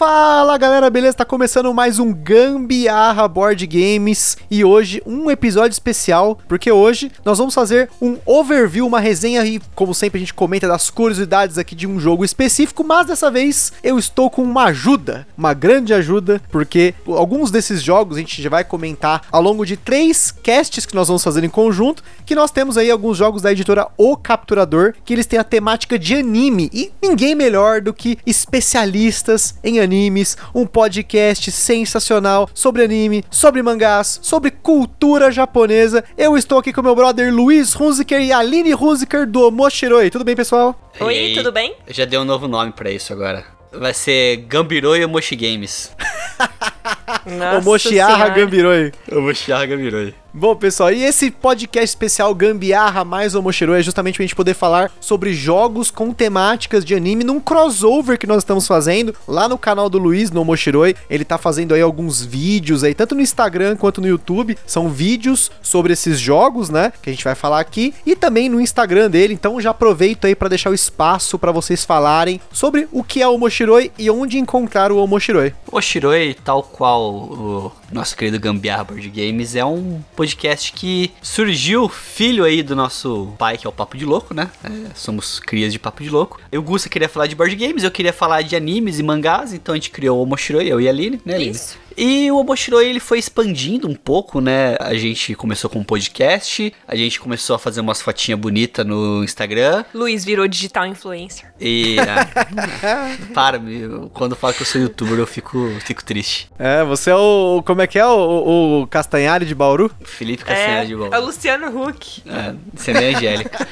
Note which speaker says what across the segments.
Speaker 1: Fala galera, beleza? Tá começando mais um Gambiarra Board Games e hoje um episódio especial, porque hoje nós vamos fazer um overview, uma resenha e, como sempre, a gente comenta das curiosidades aqui de um jogo específico, mas dessa vez eu estou com uma ajuda, uma grande ajuda, porque alguns desses jogos a gente já vai comentar ao longo de três casts que nós vamos fazer em conjunto, que nós temos aí alguns jogos da editora O Capturador, que eles têm a temática de anime e ninguém melhor do que especialistas em anime animes, um podcast sensacional sobre anime, sobre mangás, sobre cultura japonesa. Eu estou aqui com meu brother Luiz Hunziker e Aline Hunziker do Moshiroi. Tudo bem, pessoal?
Speaker 2: Oi, aí, tudo bem?
Speaker 3: Eu já dei um novo nome para isso agora. Vai ser Gambiroi Moshi Games.
Speaker 1: Nossa o Moshiarra Gambiroi.
Speaker 3: O Moshiarra Gambiroi.
Speaker 1: Bom, pessoal, e esse podcast especial Gambiarra mais Omoshiro é justamente pra gente poder falar sobre jogos com temáticas de anime num crossover que nós estamos fazendo lá no canal do Luiz, no Omoshiroi. Ele tá fazendo aí alguns vídeos aí, tanto no Instagram quanto no YouTube. São vídeos sobre esses jogos, né? Que a gente vai falar aqui. E também no Instagram dele. Então já aproveito aí para deixar o espaço para vocês falarem sobre o que é o Omoshiroi e onde encontrar o Omoshiroi.
Speaker 3: O Omoshiroi, tal qual o nosso querido Gambiarra Board Games, é um podcast que surgiu filho aí do nosso pai, que é o Papo de Louco, né? É, somos crias de Papo de Louco. Eu, Gusta, queria falar de board games, eu queria falar de animes e mangás, então a gente criou o Moshiroi, eu e a Aline, né, Aline? Isso. E o Oboshiroi ele foi expandindo um pouco, né? A gente começou com um podcast, a gente começou a fazer umas fotinhas bonitas no Instagram.
Speaker 2: Luiz virou digital influencer.
Speaker 3: E. Ah, para, meu, quando eu falo que eu sou youtuber, eu fico, fico triste.
Speaker 1: É, você é o. Como é que é? O, o Castanhari de Bauru?
Speaker 3: Felipe Castanhari
Speaker 2: é,
Speaker 3: de Bauru.
Speaker 2: É o Luciano Huck.
Speaker 3: É, você é Angélica.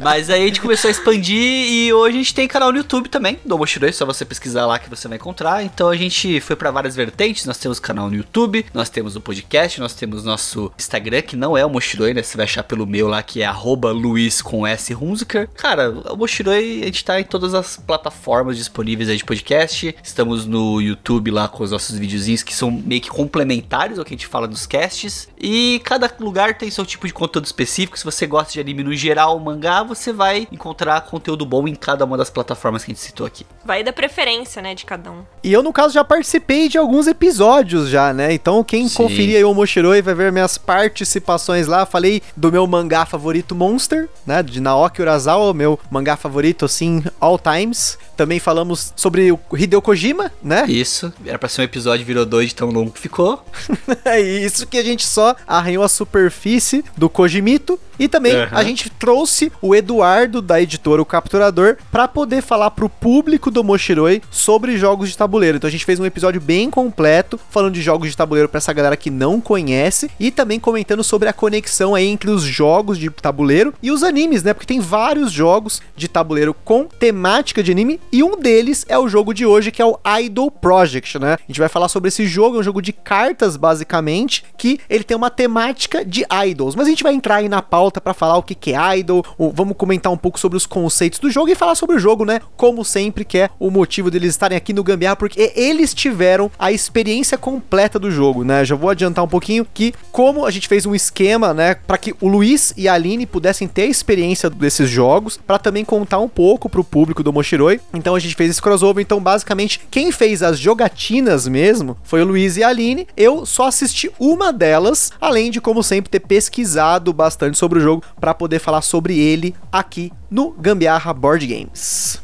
Speaker 3: Mas aí a gente começou a expandir e hoje a gente tem canal no YouTube também, do Oboshiroi, só você pesquisar lá que você vai encontrar. Então a gente foi para várias vertentes, nós temos canal no YouTube, nós temos o podcast, nós temos nosso Instagram, que não é o Moshiroi, né? Você vai achar pelo meu lá, que é Luiz com S Hunziker. Cara, o Moshiroi, a gente tá em todas as plataformas disponíveis aí de podcast. Estamos no YouTube lá com os nossos videozinhos que são meio que complementares ao que a gente fala nos casts. E cada lugar tem seu tipo de conteúdo específico. Se você gosta de anime no geral, mangá, você vai encontrar conteúdo bom em cada uma das plataformas que a gente citou aqui.
Speaker 2: Vai da preferência, né, de cada um.
Speaker 1: E eu, no caso, já participei de alguns episódios já, né? Então, quem Sim. conferir aí o Moshiroi vai ver minhas participações lá. Falei do meu mangá favorito, Monster, né? De Naoki Urasawa, meu mangá favorito, assim, all times. Também falamos sobre o Hideo Kojima, né?
Speaker 3: Isso. Era pra ser um episódio, virou dois de tão longo que ficou.
Speaker 1: é isso que a gente só arranhou a superfície do Kojimito. E também uhum. a gente trouxe o Eduardo da editora O Capturador para poder falar pro público do Moshiroi sobre jogos de tabuleiro. Então a gente fez um episódio bem completo falando de jogos de tabuleiro para essa galera que não conhece e também comentando sobre a conexão aí entre os jogos de tabuleiro e os animes, né? Porque tem vários jogos de tabuleiro com temática de anime e um deles é o jogo de hoje que é o Idol Project, né? A gente vai falar sobre esse jogo, é um jogo de cartas basicamente, que ele tem uma temática de idols, mas a gente vai entrar aí na pauta para falar o que, que é idol, vamos comentar um pouco sobre os conceitos do jogo e falar sobre o jogo, né? Como sempre, que é o motivo deles estarem aqui no Gambiarra, porque eles tiveram a experiência completa do jogo, né? Já vou adiantar um pouquinho que, como a gente fez um esquema, né, para que o Luiz e a Aline pudessem ter a experiência desses jogos, para também contar um pouco pro público do Moshiroi. Então a gente fez esse crossover. Então, basicamente, quem fez as jogatinas mesmo foi o Luiz e a Aline. Eu só assisti uma delas, além de, como sempre, ter pesquisado bastante sobre o jogo para poder falar sobre ele aqui no Gambiarra Board Games.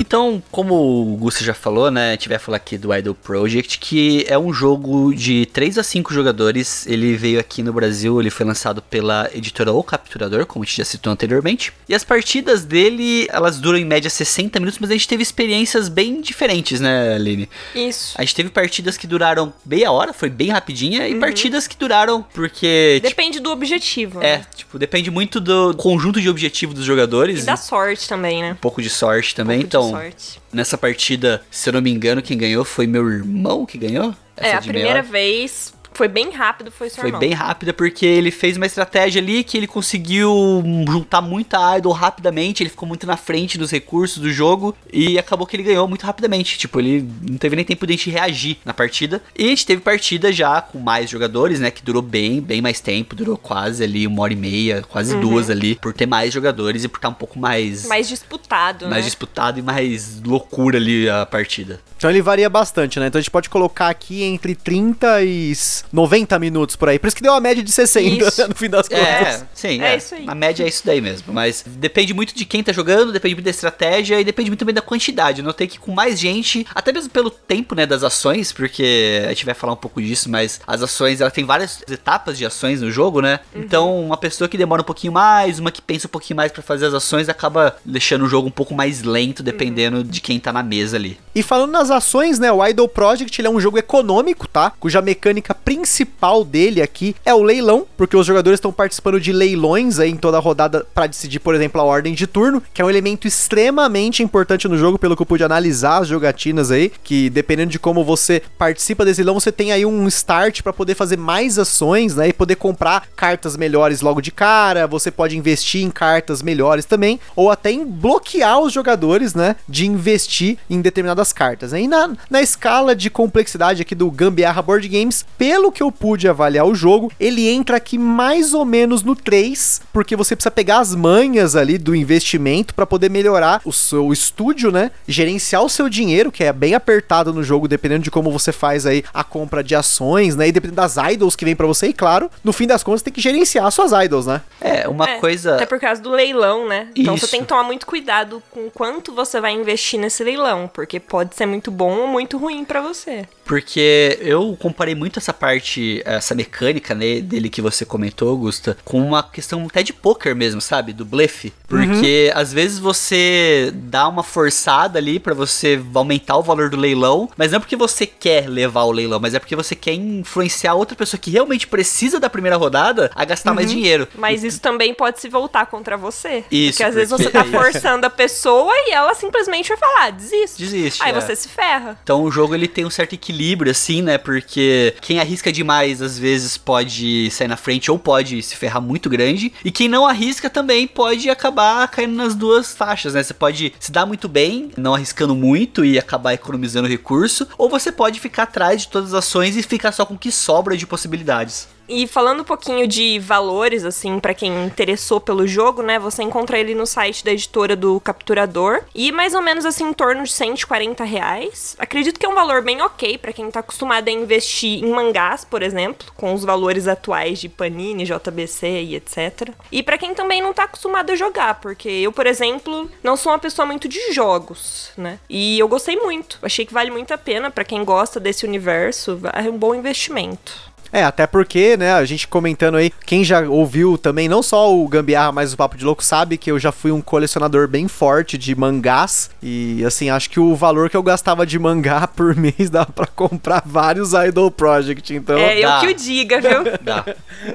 Speaker 3: Então, como o Gusto já falou, né, vai falar aqui do Idol Project, que é um jogo de 3 a 5 jogadores. Ele veio aqui no Brasil, ele foi lançado pela editora O Capturador, como a gente já citou anteriormente. E as partidas dele, elas duram em média 60 minutos, mas a gente teve experiências bem diferentes, né, Aline?
Speaker 2: Isso.
Speaker 3: A gente teve partidas que duraram meia hora, foi bem rapidinha, uhum. e partidas que duraram porque...
Speaker 2: Tipo, depende tipo, do objetivo,
Speaker 3: É, né? tipo, depende muito do conjunto de objetivo dos jogadores.
Speaker 2: E da sorte também, né?
Speaker 3: Um pouco de sorte também, um então
Speaker 2: sorte.
Speaker 3: nessa partida, se eu não me engano, quem ganhou foi meu irmão que ganhou.
Speaker 2: É,
Speaker 3: Essa
Speaker 2: a
Speaker 3: de meia
Speaker 2: primeira
Speaker 3: hora.
Speaker 2: vez foi bem rápido, foi seu
Speaker 3: Foi
Speaker 2: irmão.
Speaker 3: bem rápida porque ele fez uma estratégia ali que ele conseguiu juntar muita idol rapidamente, ele ficou muito na frente dos recursos do jogo e acabou que ele ganhou muito rapidamente. Tipo, ele não teve nem tempo de a gente reagir na partida. E a gente teve partida já com mais jogadores, né? Que durou bem, bem mais tempo, durou quase ali uma hora e meia, quase duas ali, por ter mais jogadores e por estar um pouco mais,
Speaker 2: Mais disputado,
Speaker 3: mais
Speaker 2: né?
Speaker 3: disputado e mais loucura ali a partida.
Speaker 1: Então ele varia bastante, né? Então a gente pode colocar aqui entre 30 e 90 minutos por aí. Por isso que deu uma média de 60
Speaker 2: Isso.
Speaker 1: no fim das contas.
Speaker 3: É, sim,
Speaker 2: É
Speaker 3: é.
Speaker 2: isso aí.
Speaker 3: A média é isso daí mesmo. Mas depende muito de quem tá jogando, depende muito da estratégia e depende muito também da quantidade. Eu notei que com mais gente, até mesmo pelo tempo, né, das ações, porque a gente vai falar um pouco disso, mas as ações, ela tem várias etapas de ações no jogo, né?
Speaker 2: Uhum.
Speaker 3: Então, uma pessoa que demora um pouquinho mais, uma que pensa um pouquinho mais pra fazer as ações, acaba deixando o jogo um pouco mais lento, dependendo
Speaker 2: Uhum.
Speaker 3: de quem tá na mesa ali.
Speaker 1: E falando nas ações, né, o Idol Project ele é um jogo econômico, tá? Cuja mecânica principal dele aqui é o leilão, porque os jogadores estão participando de leilões aí em toda a rodada para decidir, por exemplo, a ordem de turno, que é um elemento extremamente importante no jogo, pelo que eu pude analisar as jogatinas aí, que dependendo de como você participa desse leilão, você tem aí um start para poder fazer mais ações, né, e poder comprar cartas melhores logo de cara, você pode investir em cartas melhores também, ou até em bloquear os jogadores, né, de investir em determinadas cartas. Né? E na, na escala de complexidade aqui do Gambiarra Board Games, pelo que eu pude avaliar o jogo, ele entra aqui mais ou menos no 3, porque você precisa pegar as manhas ali do investimento para poder melhorar o seu estúdio, né? Gerenciar o seu dinheiro, que é bem apertado no jogo, dependendo de como você faz aí a compra de ações, né? E dependendo das idols que vem para você, e claro, no fim das contas tem que gerenciar suas idols, né?
Speaker 3: É, uma
Speaker 2: É,
Speaker 3: coisa.
Speaker 2: Até por causa do leilão, né? Então
Speaker 3: Isso.
Speaker 2: você tem que tomar muito cuidado com quanto você vai investir nesse leilão, porque pode ser muito bom ou muito ruim pra você.
Speaker 3: Porque eu comparei muito essa parte, essa mecânica né, dele que você comentou, Augusta, com uma questão até de poker mesmo, sabe? Do blefe. Porque às vezes você dá uma forçada ali pra você aumentar o valor do leilão, mas não é porque você quer levar o leilão, mas é porque você quer influenciar outra pessoa que realmente precisa da primeira rodada a gastar mais dinheiro.
Speaker 2: Mas isso também pode se voltar contra você.
Speaker 3: Isso,
Speaker 2: Porque às vezes você tá forçando a pessoa e ela simplesmente vai falar, ah, desiste.
Speaker 3: Desiste,
Speaker 2: Aí
Speaker 3: é.
Speaker 2: você se ferra.
Speaker 3: Então o jogo ele tem um certo equilíbrio, assim, né? Porque quem arrisca demais às vezes pode sair na frente ou pode se ferrar muito grande. E quem não arrisca também pode acabar caindo nas duas faixas, né? Você pode se dar muito bem, não arriscando muito e acabar economizando recurso. Ou você pode ficar atrás de todas as ações e ficar só com o que sobra de possibilidades.
Speaker 2: E falando um pouquinho de valores, assim, pra quem interessou pelo jogo, né? Você encontra ele no site da editora do Capturador. E mais ou menos assim, em torno de 140 reais. Acredito que é um valor bem ok pra quem tá acostumado a investir em mangás, por exemplo, com os valores atuais de Panini, JBC e etc. E pra quem também não tá acostumado a jogar, porque eu, por exemplo, não sou uma pessoa muito de jogos, né? E eu gostei muito. Achei que vale muito a pena pra quem gosta desse universo. É um bom investimento.
Speaker 1: É, até porque, né, a gente comentando aí, quem já ouviu também, não só o Gambiarra, mas o Papo de Louco, sabe que eu já fui um colecionador bem forte de mangás. E, assim, acho que o valor que eu gastava de mangá por mês dava pra comprar vários Idol Project. Então,
Speaker 2: É, eu
Speaker 3: dá.
Speaker 2: que o diga, viu?
Speaker 3: Dá,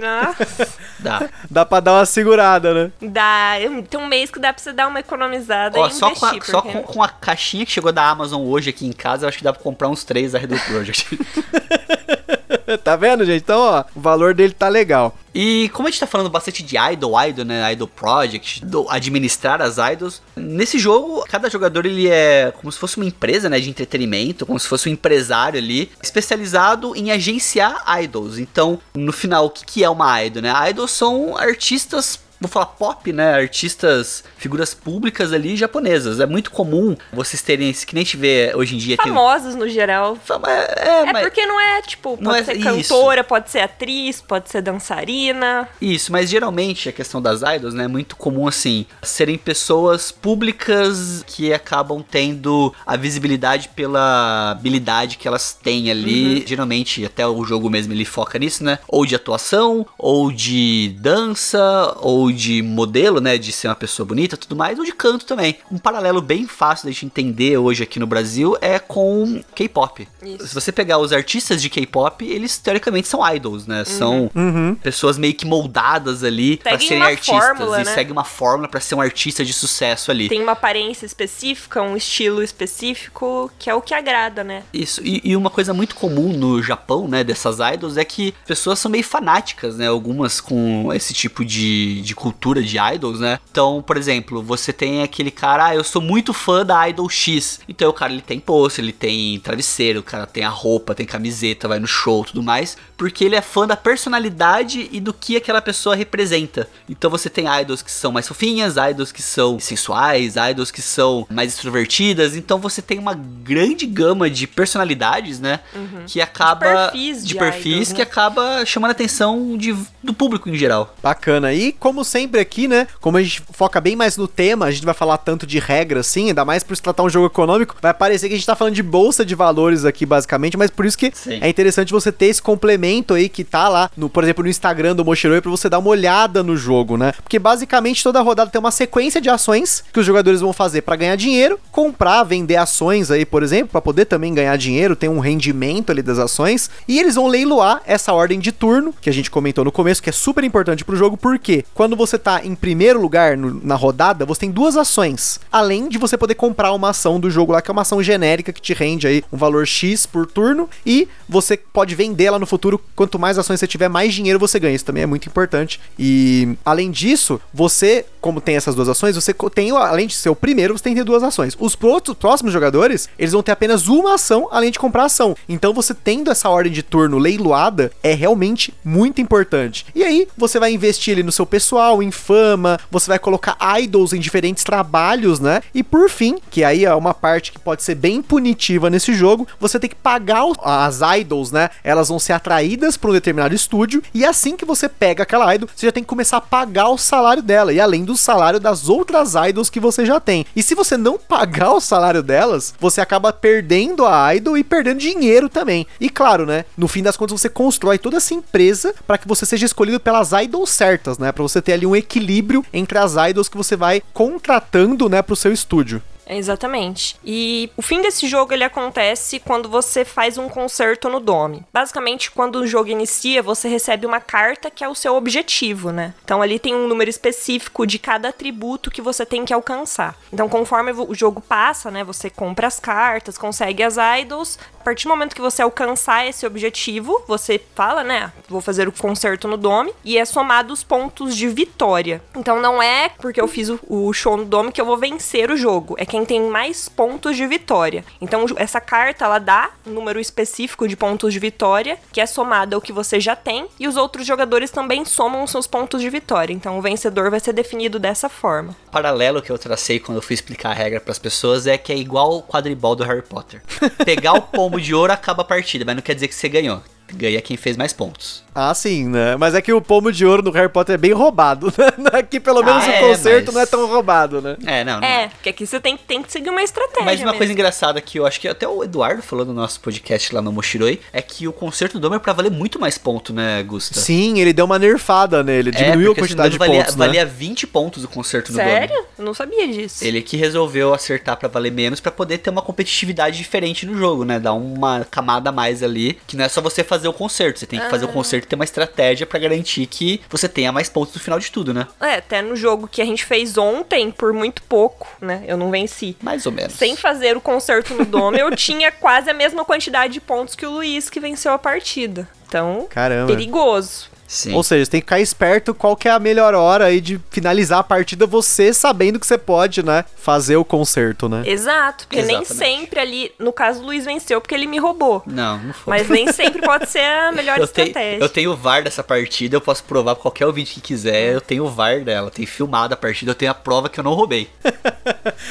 Speaker 2: Nossa,
Speaker 3: dá.
Speaker 1: dá pra dar uma segurada, né?
Speaker 2: dá. Tem um mês que dá pra você dar uma economizada
Speaker 3: Ó,
Speaker 2: e
Speaker 3: só, com a,
Speaker 2: investir.
Speaker 3: só com, com a caixinha que chegou da Amazon hoje aqui em casa, eu acho que dá pra comprar uns três Redo Project.
Speaker 1: tá vendo, gente? Então, ó, o valor dele tá legal.
Speaker 3: E como a gente tá falando bastante de idol, idol, né, idol project, administrar as idols, nesse jogo, cada jogador ele é como se fosse uma empresa, né, de entretenimento, como se fosse um empresário ali, especializado em agenciar idols. Então, no final, o que, que é uma idol, né? Idols são artistas Vou falar pop, né? Artistas, figuras públicas ali japonesas. É muito comum vocês terem esse que nem vê hoje em dia. aquele-
Speaker 2: Famosos no geral.
Speaker 3: Fama- É, é,
Speaker 2: É
Speaker 3: mas-
Speaker 2: porque não é, tipo, pode
Speaker 3: é
Speaker 2: ser
Speaker 3: isso.
Speaker 2: cantora, pode ser atriz, pode ser dançarina.
Speaker 3: Isso, mas geralmente a questão das idols, né, é muito comum assim, serem pessoas públicas que acabam tendo a visibilidade pela habilidade que elas têm ali. Geralmente, até o jogo mesmo ele foca nisso, né? Ou de atuação, ou de dança, ou ou de modelo, né, de ser uma pessoa bonita, tudo mais, ou de canto também. Um paralelo bem fácil da gente entender hoje aqui no Brasil é com K-pop. Se você pegar os artistas de K-pop, eles teoricamente são idols, né? São
Speaker 1: Uhum.
Speaker 3: pessoas meio que moldadas ali pra
Speaker 2: Seguem
Speaker 3: serem
Speaker 2: uma
Speaker 3: artistas
Speaker 2: fórmula,
Speaker 3: e
Speaker 2: né?
Speaker 3: seguem uma fórmula pra ser um artista de sucesso ali.
Speaker 2: Tem uma aparência específica, um estilo específico, que é o que agrada, né?
Speaker 3: Isso, e, e uma coisa muito comum no Japão, né, dessas idols, é que pessoas são meio fanáticas, né, algumas com esse tipo de, de cultura de idols, né. Então, por exemplo, você tem aquele cara, ah, eu sou muito fã da Idol X. Então o cara, ele tem pôster, ele tem travesseiro, o cara tem a roupa, tem camiseta, vai no show, tudo mais, porque ele é fã da personalidade e do que aquela pessoa representa. Então você tem idols que são mais fofinhas, idols que são sensuais, idols que são mais extrovertidas, então você tem uma grande gama de personalidades, né, que acaba
Speaker 2: Uhum. perfis de
Speaker 3: perfis
Speaker 2: idols,
Speaker 3: que
Speaker 2: né?
Speaker 3: acaba chamando a atenção de, do público em geral.
Speaker 1: Bacana. E como sempre aqui, né? Como a gente foca bem mais no tema, a gente vai falar tanto de regras, assim, ainda mais por se tratar um jogo econômico, vai parecer que a gente tá falando de bolsa de valores aqui, basicamente, mas por isso que
Speaker 3: Sim.
Speaker 1: é interessante você ter esse complemento aí que tá lá, no, por exemplo, no Instagram do Mochiroi, pra você dar uma olhada no jogo, né? Porque basicamente toda rodada tem uma sequência de ações que os jogadores vão fazer pra ganhar dinheiro, comprar, vender ações aí, por exemplo, pra poder também ganhar dinheiro, tem um rendimento ali das ações, e eles vão leiloar essa ordem de turno, que a gente comentou no começo, que é super importante pro jogo, porque quando você tá em primeiro lugar no- na rodada, você tem duas ações, além de você poder comprar uma ação do jogo lá, que é uma ação genérica que te rende aí um valor X por turno, e você pode vendê-la no futuro, quanto mais ações você tiver, mais dinheiro você ganha, isso também é muito importante, e além disso, você, como tem essas duas ações, você tem, além de ser o primeiro, você tem que ter duas ações. Os próximos jogadores, eles vão ter apenas uma ação, além de comprar ação. Então você tendo essa ordem de turno leiloada é realmente muito importante. E aí você vai investir no seu pessoal, em fama, você vai colocar idols em diferentes trabalhos, né? E por fim, que aí é uma parte que pode ser bem punitiva nesse jogo, você tem que pagar as idols, né? Elas vão ser atraídas para um determinado estúdio e assim que você pega aquela idol, você já tem que começar a pagar o salário dela e além do salário das outras idols que você já tem. E se você não pagar o salário delas, você acaba perdendo a idol e perdendo dinheiro também. E claro, né? No fim das contas você constrói toda essa empresa para que você seja escolhido pelas idols certas, né? Para você ter ali um equilíbrio entre as idols que você vai contratando, né, pro seu estúdio.
Speaker 2: Exatamente. E o fim desse jogo ele acontece quando você faz um concerto no Dome. Basicamente, quando o jogo inicia, você recebe uma carta que é o seu objetivo, né? Então ali tem um número específico de cada atributo que você tem que alcançar. Então, conforme o jogo passa, né, você compra as cartas, consegue as idols. A partir do momento que você alcançar esse objetivo, você fala, né, vou fazer o concerto no Dome e é somado os pontos de vitória. Então não é porque eu fiz o, show no Dome que eu vou vencer o jogo, é quem tem mais pontos de vitória. Então essa carta ela dá um número específico de pontos de vitória, que é somado ao que você já tem, e os outros jogadores também somam os seus pontos de vitória. Então o vencedor vai ser definido dessa forma.
Speaker 3: O paralelo que eu tracei quando eu fui explicar a regra pras pessoas é que é igual o quadribol do Harry Potter. Pegar o pombo de ouro acaba a partida, mas não quer dizer que você ganhou. Ganha quem fez mais pontos.
Speaker 1: Ah, sim, né? Mas é que o pomo de ouro no Harry Potter é bem roubado, né? Aqui pelo menos
Speaker 3: Ah,
Speaker 1: o
Speaker 3: é,
Speaker 1: concerto
Speaker 3: mas-
Speaker 1: não é tão roubado, né?
Speaker 3: É, não, não
Speaker 2: É, porque aqui você tem, tem que seguir uma estratégia.
Speaker 3: Mas uma
Speaker 2: mesmo.
Speaker 3: coisa engraçada que eu acho que até o Eduardo falou no nosso podcast lá no Moshiroi é que o concerto do Dome é pra valer muito mais ponto, né, Gusta?
Speaker 1: Sim, ele deu uma nerfada nele,
Speaker 3: É,
Speaker 1: diminuiu a
Speaker 3: porque,
Speaker 1: quantidade de
Speaker 3: engano,
Speaker 1: pontos,
Speaker 3: valia,
Speaker 1: né?
Speaker 3: valia 20 pontos o concerto no Dome.
Speaker 2: Sério? Eu não sabia disso.
Speaker 3: Ele que resolveu acertar pra valer menos pra poder ter uma competitividade diferente no jogo, né? Dar uma camada a mais ali, que não é só você fazer o concerto, você tem que
Speaker 2: Ah.
Speaker 3: fazer o concerto e ter uma estratégia pra garantir que você tenha mais pontos no final de tudo, né?
Speaker 2: É, até no jogo que a gente fez ontem, por muito pouco, né? Eu não venci.
Speaker 3: Mais ou menos.
Speaker 2: Sem fazer o concerto no Dome, eu tinha quase a mesma quantidade de pontos que o Luiz, que venceu a partida. Então,
Speaker 1: Caramba.
Speaker 2: perigoso.
Speaker 3: Sim.
Speaker 1: Ou seja, você tem que ficar esperto qual que é a melhor hora aí de finalizar a partida, você sabendo que você pode, né, fazer o concerto, né?
Speaker 2: Exato, porque nem
Speaker 3: Exatamente.
Speaker 2: sempre ali, no caso o Luiz venceu porque ele me roubou.
Speaker 3: Não, não foi.
Speaker 2: Mas nem sempre pode ser a melhor
Speaker 3: eu, tenho,
Speaker 2: estratégia.
Speaker 3: eu tenho o VAR dessa partida, eu posso provar pra qualquer ouvinte que quiser, eu tenho o VAR dela, tem filmado a partida, eu tenho a prova que eu não roubei.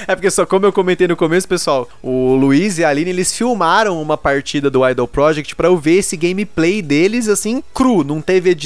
Speaker 1: É porque só como eu comentei no começo, pessoal, o Luiz e a Aline, eles filmaram uma partida do Idol Project pra eu ver esse gameplay deles, assim, cru, não teve edição,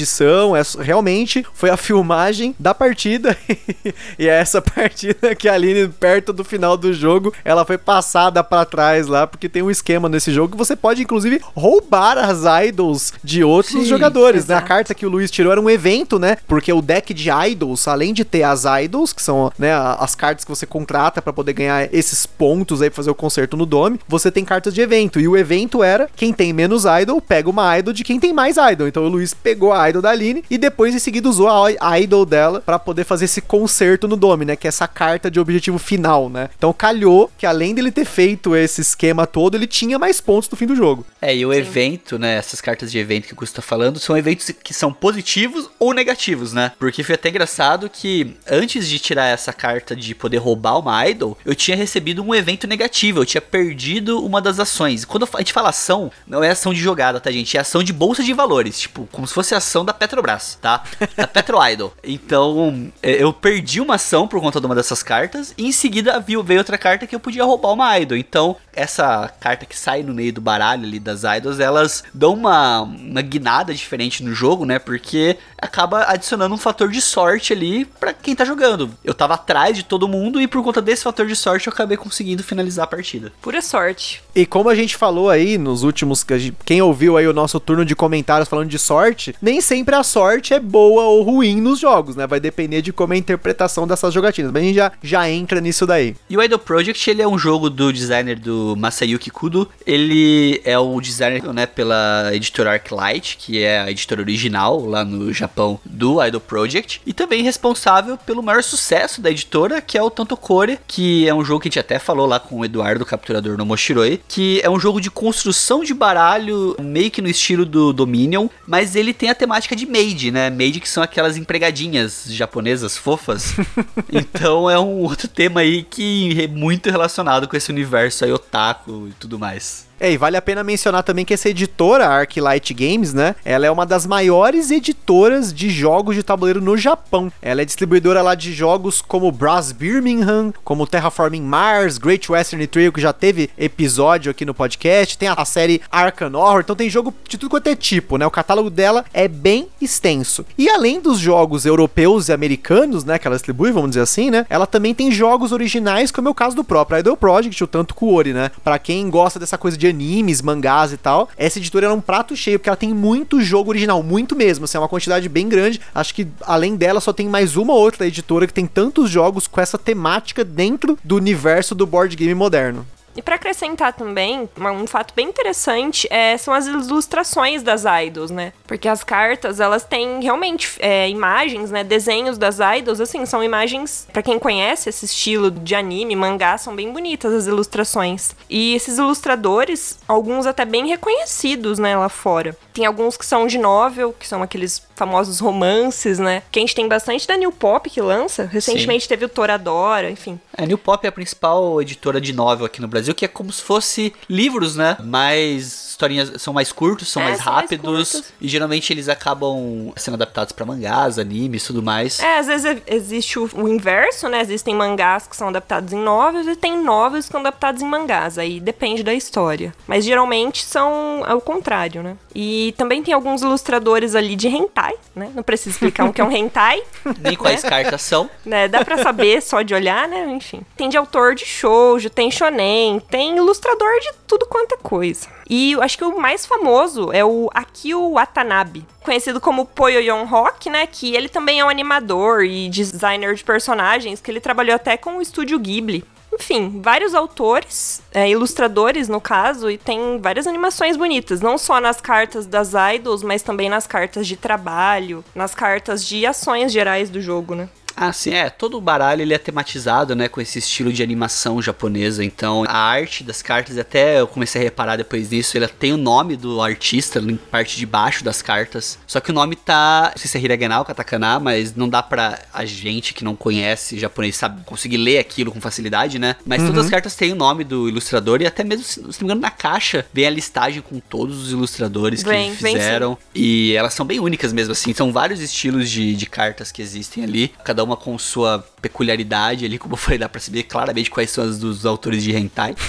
Speaker 1: é, realmente foi a filmagem da partida. e é essa partida que a Aline, perto do final do jogo, ela foi passada para trás lá, porque tem um esquema nesse jogo que você pode, inclusive, roubar as idols de outros Sim, jogadores, exato. né? A carta que o Luiz tirou era um evento, né? Porque o deck de idols, além de ter as idols, que são né, as cartas que você contrata para poder ganhar esses pontos aí pra fazer o concerto no Dome, você tem cartas de evento. E o evento era quem tem menos idol pega uma idol de quem tem mais idol. Então o Luiz pegou a idol da Aline e depois em seguida usou a idol dela para poder fazer esse concerto no Dome, né? Que é essa carta de objetivo final, né? Então calhou que além dele ter feito esse esquema todo, ele tinha mais pontos no fim do jogo.
Speaker 3: É, e o Sim. evento, né? Essas cartas de evento que o Gusto tá falando são eventos que são positivos ou negativos, né? Porque foi até engraçado que antes de tirar essa carta de poder roubar uma idol, eu tinha recebido um evento negativo, eu tinha perdido uma das ações. Quando a gente fala ação, não é ação de jogada, tá, gente? É ação de bolsa de valores, tipo, como se fosse ação da Petrobras, tá? Da Petro Idol. Então, é, eu perdi uma ação por conta de uma dessas cartas, e em seguida veio outra carta que eu podia roubar uma idol. Então, essa carta que sai no meio do baralho ali das idols, elas dão uma, uma guinada diferente no jogo, né? Porque acaba adicionando um fator de sorte ali para quem tá jogando. Eu tava atrás de todo mundo e por conta desse fator de sorte eu acabei conseguindo finalizar a partida.
Speaker 2: Pura sorte.
Speaker 1: E como a gente falou aí nos últimos. Quem ouviu aí o nosso turno de comentários falando de sorte, nem sempre a sorte é boa ou ruim nos jogos, né? Vai depender de como é a interpretação dessas jogatinas. Mas a gente já, já entra nisso daí.
Speaker 3: E o Idol Project, ele é um jogo do designer do Masayuki Kudo. Ele é o designer, né, pela editora Arclight, que é a editora original lá no Japão do Idol Project. E também responsável pelo maior sucesso da editora, que é o Tanto Core, que é um jogo que a gente até falou lá com o Eduardo, capturador no Moshiroi, que é um jogo de construção de baralho, meio que no estilo do Dominion, mas ele tem a temática de maid, né? Maid que são aquelas empregadinhas japonesas fofas. então é um outro tema aí que é muito relacionado com esse universo aí otaku e tudo mais.
Speaker 1: É, e vale a pena mencionar também que essa editora, a Arclight Games, né? Ela é uma das maiores editoras de jogos de tabuleiro no Japão. Ela é distribuidora lá de jogos como Brass Birmingham, como Terraforming Mars, Great Western Trail, que já teve episódio aqui no podcast. Tem a série Arkham Horror, então tem jogo de tudo quanto é tipo, né? O catálogo dela é bem extenso. E além dos jogos europeus e americanos, né? Que ela distribui, vamos dizer assim, né? Ela também tem jogos originais, como é o caso do próprio Idol Project, o tanto Kuori, né? Pra quem gosta dessa coisa de animes, mangás e tal. Essa editora é um prato cheio, porque ela tem muito jogo original, muito mesmo. Assim, é uma quantidade bem grande. Acho que além dela só tem mais uma outra editora que tem tantos jogos com essa temática dentro do universo do board game moderno.
Speaker 2: E para acrescentar também, um fato bem interessante é, são as ilustrações das idols, né? Porque as cartas, elas têm realmente é, imagens, né? Desenhos das idols, assim, são imagens, para quem conhece esse estilo de anime, mangá, são bem bonitas as ilustrações. E esses ilustradores, alguns até bem reconhecidos, né, lá fora. Tem alguns que são de novel, que são aqueles famosos romances, né? Que a gente tem bastante da New Pop que lança. Recentemente Sim. teve o Toradora, enfim.
Speaker 3: A New Pop é a principal editora de novel aqui no Brasil, que é como se fosse livros, né? Mais historinhas são mais curtos, são é, mais são rápidos. Mais e geralmente eles acabam sendo adaptados para mangás, animes tudo mais.
Speaker 2: É, às vezes existe o, o, inverso, né? Existem mangás que são adaptados em novels e tem novels que são adaptados em mangás. Aí depende da história. Mas geralmente são ao contrário, né? E também tem alguns ilustradores ali de hentai, né? Não preciso explicar o que é um hentai.
Speaker 3: Nem quais né? cartas são.
Speaker 2: Né? Dá pra saber só de olhar, né? Enfim. Tem de autor de shoujo, tem shonen, tem ilustrador de tudo quanto é coisa. E acho que o mais famoso é o Akio Watanabe, conhecido como Poyoyon Rock, né? Que ele também é um animador e designer de personagens, que ele trabalhou até com o estúdio Ghibli. Enfim, vários autores, é, ilustradores no caso, e tem várias animações bonitas, não só nas cartas das idols, mas também nas cartas de trabalho, nas cartas de ações gerais do jogo, né?
Speaker 3: Ah, sim, é. Todo o baralho ele é tematizado, né, com esse estilo de animação japonesa. Então, a arte das cartas, até eu comecei a reparar depois disso, ela tem o nome do artista em parte de baixo das cartas. Só que o nome tá, não sei se é hiragana ou katakana, mas não dá pra a gente que não conhece japonês sabe conseguir ler aquilo com facilidade, né? Mas uhum. todas as uhum. cartas têm o nome do ilustrador e até mesmo, se não me engano, na caixa vem a listagem com todos os ilustradores que vem, fizeram. E elas são bem únicas mesmo, assim. São vários estilos de, de cartas que existem ali. Cada uma com sua peculiaridade ali, como eu falei, dá pra saber claramente quais são as dos autores de hentai.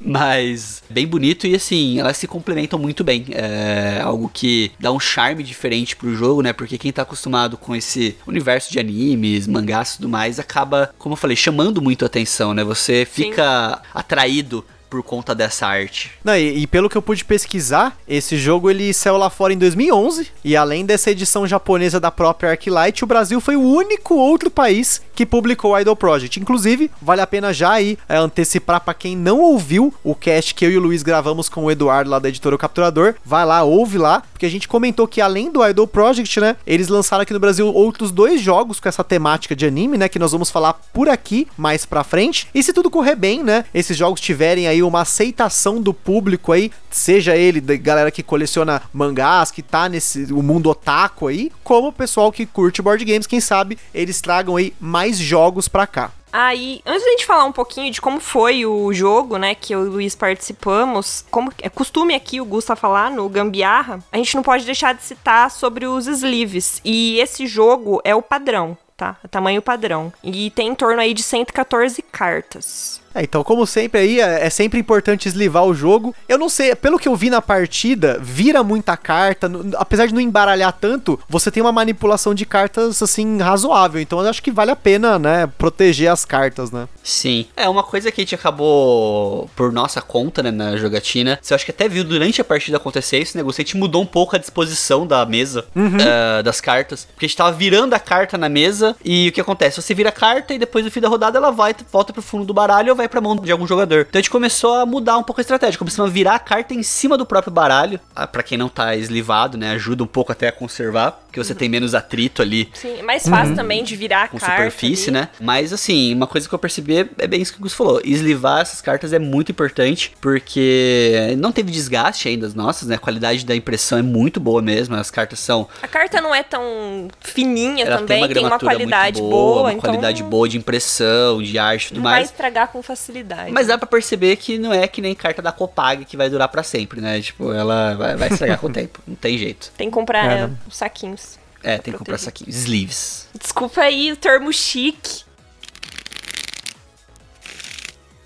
Speaker 3: Mas bem bonito e assim, elas se complementam muito bem. É algo que dá um charme diferente pro jogo, né? Porque quem tá acostumado com esse universo de animes, mangás e tudo mais, acaba, como eu falei, chamando muito a atenção, né? Você fica Sim. atraído por conta dessa arte.
Speaker 1: Não, e, e, pelo que eu pude pesquisar, esse jogo ele saiu lá fora em 2011 e além dessa edição japonesa da própria Arclight, o Brasil foi o único outro país que publicou o Idol Project. Inclusive, vale a pena já aí é, antecipar para quem não ouviu o cast que eu e o Luiz gravamos com o Eduardo lá da editora O Capturador, vai lá, ouve lá, porque a gente comentou que além do Idol Project, né, eles lançaram aqui no Brasil outros dois jogos com essa temática de anime, né, que nós vamos falar por aqui mais pra frente. E se tudo correr bem, né, esses jogos tiverem aí uma aceitação do público aí, seja ele da galera que coleciona mangás, que tá nesse o mundo otaku aí, como o pessoal que curte board games, quem sabe eles tragam aí mais jogos pra cá.
Speaker 2: Aí, antes da gente falar um pouquinho de como foi o jogo, né, que eu e o Luiz participamos, como é costume aqui o Gusta falar no Gambiarra, a gente não pode deixar de citar sobre os sleeves. E esse jogo é o padrão, tá? É tamanho padrão. E tem em torno aí de 114 cartas.
Speaker 1: É, então, como sempre aí, é, é, sempre importante eslivar o jogo. Eu não sei, pelo que eu vi na partida, vira muita carta. Apesar de não embaralhar tanto, você tem uma manipulação de cartas, assim, razoável. Então eu acho que vale a pena, né, proteger as cartas, né?
Speaker 3: Sim. É, uma coisa que a gente acabou, por nossa conta, né, na jogatina, você acho que até viu durante a partida acontecer isso, né, a gente mudou um pouco a disposição da mesa, uhum. uh, das cartas. Porque a gente tava virando a carta na mesa e o que acontece? Você vira a carta e depois no fim da rodada ela vai, volta pro fundo do baralho ou vai vai pra mão de algum jogador. Então a gente começou a mudar um pouco a estratégia, começamos a virar a carta em cima do próprio baralho, ah, para quem não tá eslivado, né, ajuda um pouco até a conservar, porque você uhum. tem menos atrito ali.
Speaker 2: Sim, é mais fácil uhum. também de virar a
Speaker 3: com
Speaker 2: carta.
Speaker 3: superfície, ali. né? Mas assim, uma coisa que eu percebi é bem isso que o Gus falou, eslivar essas cartas é muito importante, porque não teve desgaste ainda das nossas, né? A qualidade da impressão é muito boa mesmo, as cartas são...
Speaker 2: A carta não é tão fininha Ela também, tem uma, tem uma qualidade boa, boa,
Speaker 3: uma então... qualidade boa de impressão, de arte e tudo
Speaker 2: não
Speaker 3: mais.
Speaker 2: Não vai estragar com facilidade.
Speaker 3: Mas dá pra perceber que não é que nem carta da Copag que vai durar para sempre, né? Tipo, ela vai, vai estragar com o tempo. Não tem jeito.
Speaker 2: Tem que comprar é, os saquinhos.
Speaker 3: É, tem que comprar saquinhos. Sleeves.
Speaker 2: Desculpa aí o termo chique.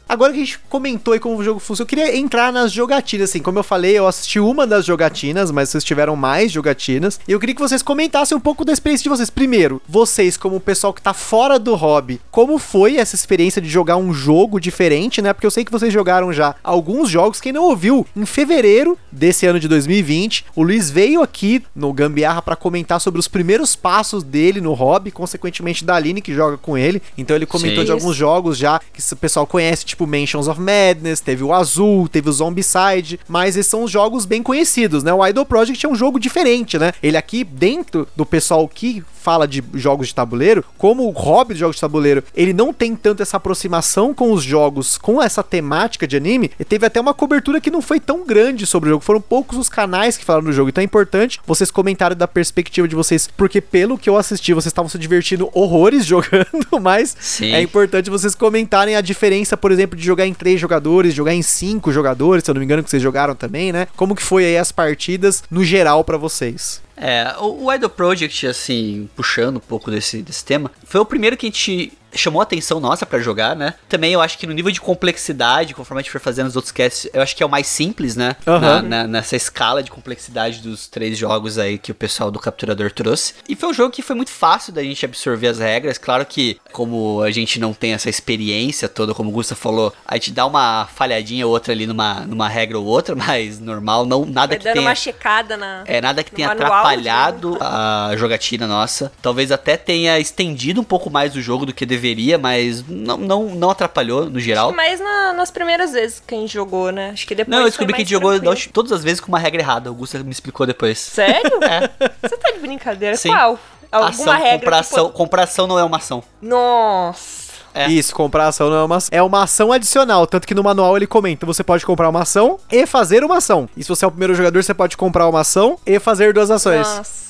Speaker 1: Agora que a gente comentou aí como o jogo funciona, eu queria entrar nas jogatinas, assim. Como eu falei, eu assisti uma das jogatinas, mas vocês tiveram mais jogatinas. E eu queria que vocês comentassem um pouco da experiência de vocês. Primeiro, vocês, como o pessoal que tá fora do hobby, como foi essa experiência de jogar um jogo diferente, né? Porque eu sei que vocês jogaram já alguns jogos. Quem não ouviu, em fevereiro desse ano de 2020, o Luiz veio aqui no Gambiarra para comentar sobre os primeiros passos dele no hobby, consequentemente da Aline que joga com ele. Então ele comentou Sim. de alguns jogos já que o pessoal conhece, tipo tipo Mansions of Madness, teve o Azul, teve o Zombicide, mas esses são os jogos bem conhecidos, né? O Idol Project é um jogo diferente, né? Ele aqui, dentro do pessoal que fala de jogos de tabuleiro, como o hobby de jogos de tabuleiro, ele não tem tanto essa aproximação com os jogos, com essa temática de anime, e teve até uma cobertura que não foi tão grande sobre o jogo. Foram poucos os canais que falaram do jogo. Então é importante vocês comentarem da perspectiva de vocês, porque pelo que eu assisti, vocês estavam se divertindo horrores jogando, mas Sim. é importante vocês comentarem a diferença, por exemplo, de jogar em três jogadores, jogar em cinco jogadores, se eu não me engano que vocês jogaram também, né? Como que foi aí as partidas no geral para vocês?
Speaker 3: É, o, Idol Project, assim, puxando um pouco desse, desse tema, foi o primeiro que a gente chamou a atenção nossa para jogar, né? Também eu acho que no nível de complexidade, conforme a gente for fazendo os outros casts, eu acho que é o mais simples, né? Uhum. Na, na, nessa escala de complexidade dos três jogos aí que o pessoal do Capturador trouxe. E foi um jogo que foi muito fácil da gente absorver as regras. Claro que, como a gente não tem essa experiência toda, como o Gusta falou, a gente dá uma falhadinha ou outra ali numa, numa regra ou outra, mas normal, não nada
Speaker 2: Vai
Speaker 3: que
Speaker 2: dando
Speaker 3: tenha...
Speaker 2: uma checada na...
Speaker 3: É, nada que tenha atrapalhado a jogatina nossa. Talvez até tenha estendido um pouco mais o jogo do que deveria deveria, mas não, não, não atrapalhou no geral.
Speaker 2: Mas na, nas primeiras vezes que a gente jogou, né? Acho que depois.
Speaker 3: Não, eu descobri que a gente jogou todas as vezes com uma regra errada. O Augusto me explicou depois.
Speaker 2: Sério? é. Você tá de brincadeira?
Speaker 3: Sim.
Speaker 2: Qual?
Speaker 3: Alguma ação, regra? Compração, tipo... compração não é uma ação.
Speaker 2: Nossa.
Speaker 1: É. Isso, comprar ação não é uma ação. É uma ação adicional. Tanto que no manual ele comenta: você pode comprar uma ação e fazer uma ação. E se você é o primeiro jogador, você pode comprar uma ação e fazer duas ações.
Speaker 2: Nossa.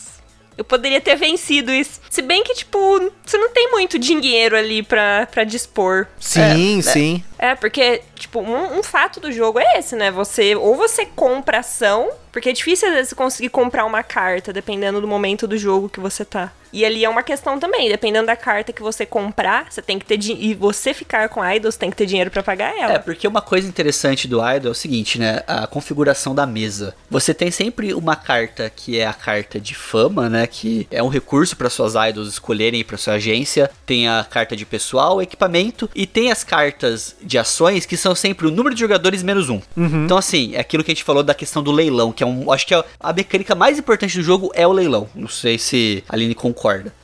Speaker 2: Eu poderia ter vencido isso. Se bem que, tipo, você não tem muito dinheiro ali pra, pra dispor.
Speaker 1: Sim, é, sim.
Speaker 2: É, porque, tipo, um, um, fato do jogo é esse, né? Você, ou você compra ação, porque é difícil às vezes conseguir comprar uma carta, dependendo do momento do jogo que você tá. E ali é uma questão também, dependendo da carta que você comprar, você tem que ter e você ficar com idols, tem que ter dinheiro para pagar ela.
Speaker 3: É, porque uma coisa interessante do idol é o seguinte, né? A configuração da mesa. Você tem sempre uma carta que é a carta de fama, né? Que é um recurso para suas idols escolherem para sua agência. Tem a carta de pessoal, equipamento e tem as cartas de ações que são sempre o número de jogadores menos um. Uhum. Então, assim, é aquilo que a gente falou da questão do leilão, que é um. Acho que é a mecânica mais importante do jogo é o leilão. Não sei se a Aline concorda.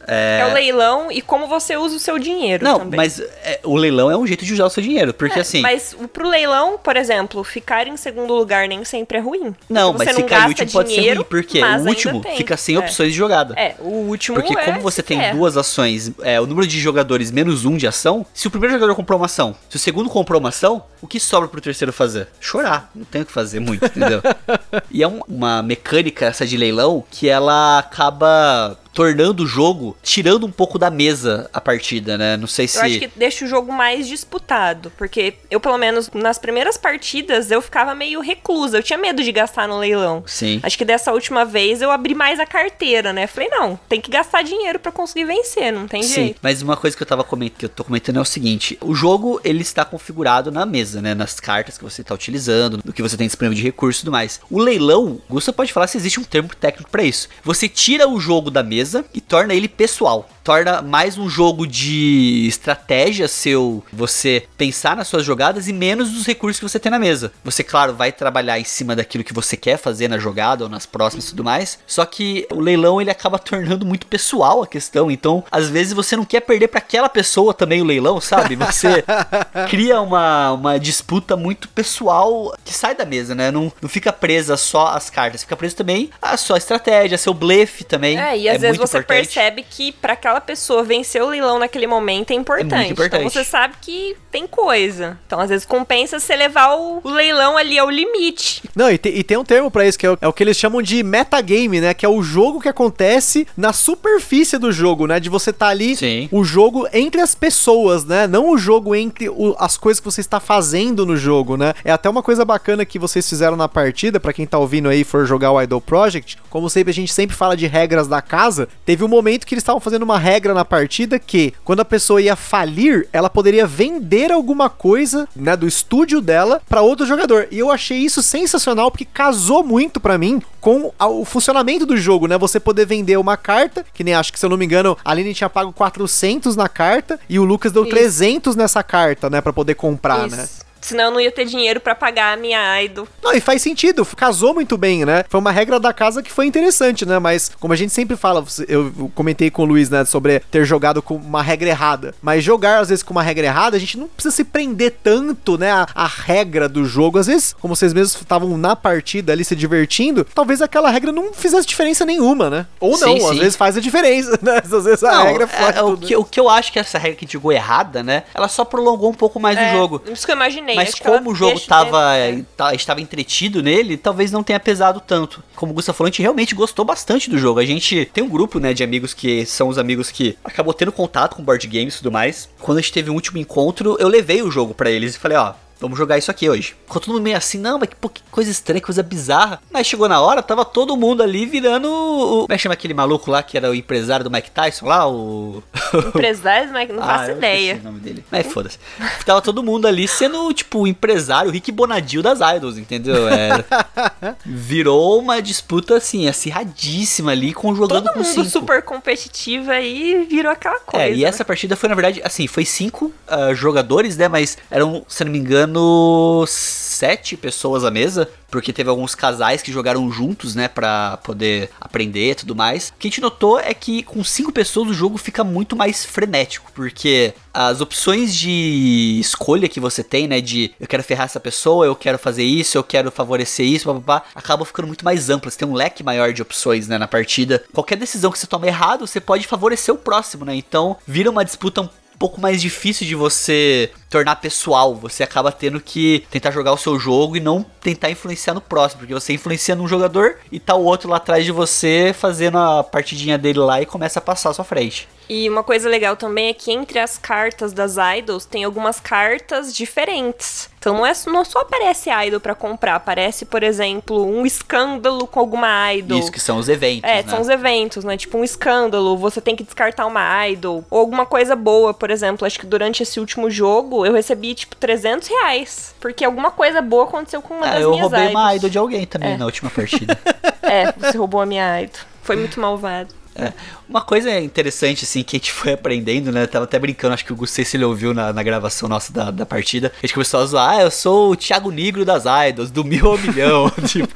Speaker 2: É... é... o leilão e como você usa o seu dinheiro
Speaker 3: Não,
Speaker 2: também.
Speaker 3: mas é, o leilão é um jeito de usar o seu dinheiro, porque
Speaker 2: é,
Speaker 3: assim...
Speaker 2: Mas pro leilão, por exemplo, ficar em segundo lugar nem sempre é ruim.
Speaker 3: Não, mas não ficar em último pode ser ruim, porque o último fica sem é. opções de jogada.
Speaker 2: É, o último
Speaker 3: Porque como você tem duas ações, é, o número de jogadores menos um de ação, se o primeiro jogador comprou uma ação, se o segundo comprou uma ação, o que sobra pro terceiro fazer? Chorar. Não tem o que fazer muito, entendeu? e é um, uma mecânica essa de leilão que ela acaba tornando o jogo, tirando um pouco da mesa a partida, né? Não sei se.
Speaker 2: Eu acho que deixa o jogo mais disputado. Porque eu, pelo menos, nas primeiras partidas, eu ficava meio reclusa. Eu tinha medo de gastar no leilão.
Speaker 3: Sim.
Speaker 2: Acho que dessa última vez eu abri mais a carteira, né? Falei, não, tem que gastar dinheiro para conseguir vencer, não tem Sim, jeito.
Speaker 3: Mas uma coisa que eu tava comentando, que eu tô comentando é o seguinte: o jogo ele está configurado na mesa, né? Nas cartas que você está utilizando, no que você tem disponível de recursos e tudo mais. O leilão, Gusta pode falar se existe um termo técnico para isso. Você tira o jogo da mesa mesa e torna ele pessoal torna mais um jogo de estratégia seu, você pensar nas suas jogadas e menos dos recursos que você tem na mesa. Você, claro, vai trabalhar em cima daquilo que você quer fazer na jogada ou nas próximas e tudo mais. Só que o leilão ele acaba tornando muito pessoal a questão. Então, às vezes você não quer perder para aquela pessoa também o leilão, sabe? Você cria uma, uma disputa muito pessoal que sai da mesa, né? Não, não fica presa só às cartas, fica presa também a sua estratégia, seu blefe também.
Speaker 2: É, e às é vezes você importante. percebe que para aquela pessoa vencer o leilão naquele momento é importante. É importante. Então você sabe que tem coisa. Então às vezes compensa você levar o, o leilão ali ao limite.
Speaker 1: Não, e, te, e tem um termo para isso que é o, é o, que eles chamam de metagame, né? Que é o jogo que acontece na superfície do jogo, né? De você tá ali,
Speaker 3: Sim.
Speaker 1: o jogo entre as pessoas, né? Não o jogo entre o, as coisas que você está fazendo no jogo, né? É até uma coisa bacana que vocês fizeram na partida, para quem tá ouvindo aí for jogar o Idol Project. Como sempre, a gente sempre fala de regras da casa. Teve um momento que eles estavam fazendo uma regra na partida que, quando a pessoa ia falir, ela poderia vender alguma coisa, né, do estúdio dela para outro jogador. E eu achei isso sensacional porque casou muito para mim com o funcionamento do jogo, né? Você poder vender uma carta, que nem acho que se eu não me engano, a Aline tinha pago 400 na carta e o Lucas deu isso. 300 nessa carta, né, para poder comprar,
Speaker 2: isso.
Speaker 1: né?
Speaker 2: Senão eu não ia ter dinheiro para pagar a minha idol.
Speaker 1: Não, e faz sentido, casou muito bem, né? Foi uma regra da casa que foi interessante, né? Mas, como a gente sempre fala, eu comentei com o Luiz, né, sobre ter jogado com uma regra errada. Mas jogar, às vezes, com uma regra errada, a gente não precisa se prender tanto, né, a, a regra do jogo. Às vezes, como vocês mesmos estavam na partida ali se divertindo, talvez aquela regra não fizesse diferença nenhuma, né? Ou não, sim, às vezes faz a diferença, né? Às vezes a não, regra
Speaker 3: é, é o, que, o que eu acho que essa regra que a gente jogou errada, né? Ela só prolongou um pouco mais é, o jogo.
Speaker 2: Isso que eu imaginei
Speaker 3: também. Mas como o jogo tava, é. estava entretido nele, talvez não tenha pesado tanto. Como o Gustavo falou, a gente realmente gostou bastante do jogo. A gente tem um grupo, né, de amigos que são os amigos que acabou tendo contato com board games e tudo mais. Quando a gente teve o um último encontro, eu levei o jogo para eles e falei, ó, Vamos jogar isso aqui hoje. Ficou todo mundo meio assim, não, mas que, pô, que coisa estranha, que coisa bizarra. Mas chegou na hora, tava todo mundo ali virando o. Como é que chama aquele maluco lá que era o empresário do Mike Tyson lá? O.
Speaker 2: Empresário do Mike, não ah, faço ideia.
Speaker 3: o nome dele. Mas foda-se. Tava todo mundo ali sendo, tipo, o empresário, o Rick Bonadil das idols, entendeu? É... Virou uma disputa, assim, acirradíssima ali, com jogando
Speaker 2: todo
Speaker 3: com cinco.
Speaker 2: super competitiva e virou aquela coisa.
Speaker 3: É, e
Speaker 2: né?
Speaker 3: essa partida foi, na verdade, assim, foi cinco uh, jogadores, né? Mas eram, se não me engano, engano, sete pessoas à mesa, porque teve alguns casais que jogaram juntos, né, para poder aprender e tudo mais. O que a gente notou é que com cinco pessoas o jogo fica muito mais frenético, porque as opções de escolha que você tem, né, de eu quero ferrar essa pessoa, eu quero fazer isso, eu quero favorecer isso, papapá, acabam ficando muito mais amplas, tem um leque maior de opções, né, na partida. Qualquer decisão que você toma errado, você pode favorecer o próximo, né? Então, vira uma disputa um pouco mais difícil de você tornar pessoal. Você acaba tendo que tentar jogar o seu jogo e não tentar influenciar no próximo, porque você influencia num jogador e tá o outro lá atrás de você fazendo a partidinha dele lá e começa a passar à sua frente.
Speaker 2: E uma coisa legal também é que entre as cartas das idols tem algumas cartas diferentes. Então não, é, não só aparece idol pra comprar, aparece, por exemplo, um escândalo com alguma idol.
Speaker 3: Isso, que são os eventos,
Speaker 2: É,
Speaker 3: né?
Speaker 2: são os eventos, né? Tipo um escândalo, você tem que descartar uma idol. Ou alguma coisa boa, por exemplo. Acho que durante esse último jogo eu recebi, tipo, 300 reais. Porque alguma coisa boa aconteceu com uma
Speaker 3: É,
Speaker 2: das
Speaker 3: eu
Speaker 2: minhas
Speaker 3: roubei
Speaker 2: idols.
Speaker 3: uma idol de alguém também
Speaker 2: É.
Speaker 3: na última partida.
Speaker 2: É, você roubou a minha idol. Foi muito malvado.
Speaker 3: É. Uma coisa interessante, assim, que a gente foi aprendendo, né? Tava até brincando, acho que o Gustavo, se ele ouviu na, na gravação nossa da, da partida. A gente começou a zoar, ah, eu sou o Thiago Negro das Idols, do mil ao milhão. tipo,